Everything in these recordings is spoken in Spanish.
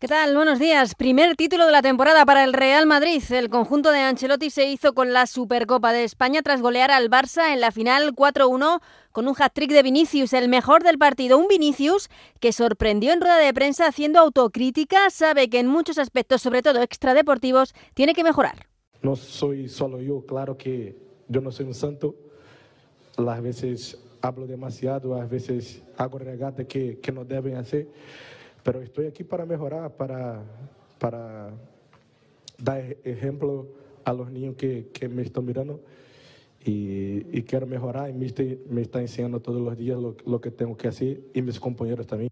¿Qué tal? Buenos días. Primer título de la temporada para el Real Madrid. El conjunto de Ancelotti se hizo con la Supercopa de España tras golear al Barça en la final 4-1 con un hat-trick de Vinicius, el mejor del partido. Un Vinicius que sorprendió en rueda de prensa haciendo autocrítica. Sabe que en muchos aspectos, sobre todo extradeportivos, tiene que mejorar. No soy solo yo, claro que yo no soy un santo. Las veces hablo demasiado, a veces hago regatas que, que no deben hacer pero estoy aquí para mejorar, para, para dar ejemplo a los niños que, que me están mirando y, y, quiero mejorar y me, me está enseñando todos los días lo, lo, que tengo que hacer y mis compañeros también.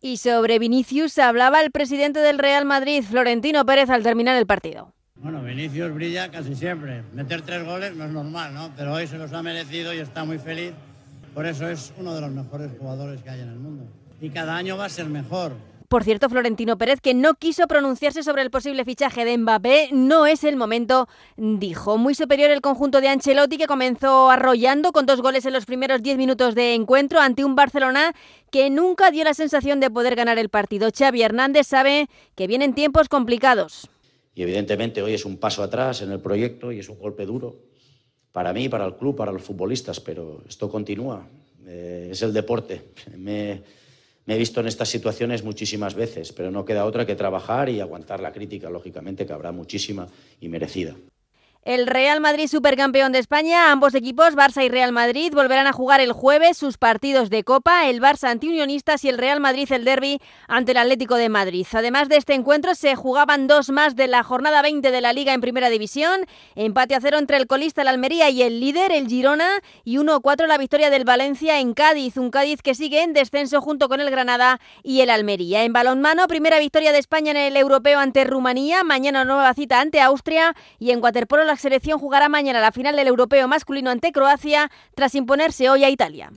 Y sobre Vinicius hablaba el presidente del Real Madrid, Florentino Pérez, al terminar el partido. Bueno, Vinicius brilla casi siempre. Meter tres goles no es normal, ¿no? Pero hoy se los ha merecido y está muy feliz. Por eso es uno de los mejores jugadores que hay en el mundo y cada año va a ser mejor. Por cierto, Florentino Pérez, que no quiso pronunciarse sobre el posible fichaje de Mbappé, no es el momento, dijo. Muy superior el conjunto de Ancelotti, que comenzó arrollando con dos goles en los primeros diez minutos de encuentro ante un Barcelona que nunca dio la sensación de poder ganar el partido. Xavi Hernández sabe que vienen tiempos complicados. Y evidentemente hoy es un paso atrás en el proyecto y es un golpe duro para mí, para el club, para los futbolistas, pero esto continúa. Eh, es el deporte. Me me he visto en estas situaciones muchísimas veces, pero no queda otra que trabajar y aguantar la crítica, lógicamente, que habrá muchísima y merecida. El Real Madrid supercampeón de España, ambos equipos, Barça y Real Madrid, volverán a jugar el jueves sus partidos de Copa, el Barça ante Unionistas y el Real Madrid el derby ante el Atlético de Madrid. Además de este encuentro se jugaban dos más de la jornada 20 de la Liga en Primera División, empate a cero entre el colista el Almería y el líder el Girona y 1-4 la victoria del Valencia en Cádiz, un Cádiz que sigue en descenso junto con el Granada y el Almería. En balonmano, primera victoria de España en el Europeo ante Rumanía, mañana nueva cita ante Austria y en waterpolo selección jugará mañana la final del europeo masculino ante Croacia tras imponerse hoy a Italia.